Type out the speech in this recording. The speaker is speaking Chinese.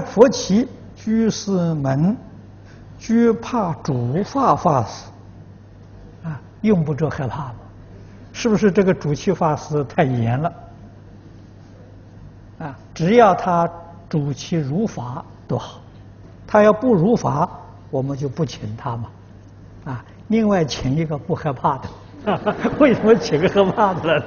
佛七居士们居怕主法法师啊，用不着害怕吧，是不是这个主七法师太严了啊？只要他主七如法都好，他要不如法，我们就不请他嘛啊！另外请一个不害怕的，为什么请个害怕的人？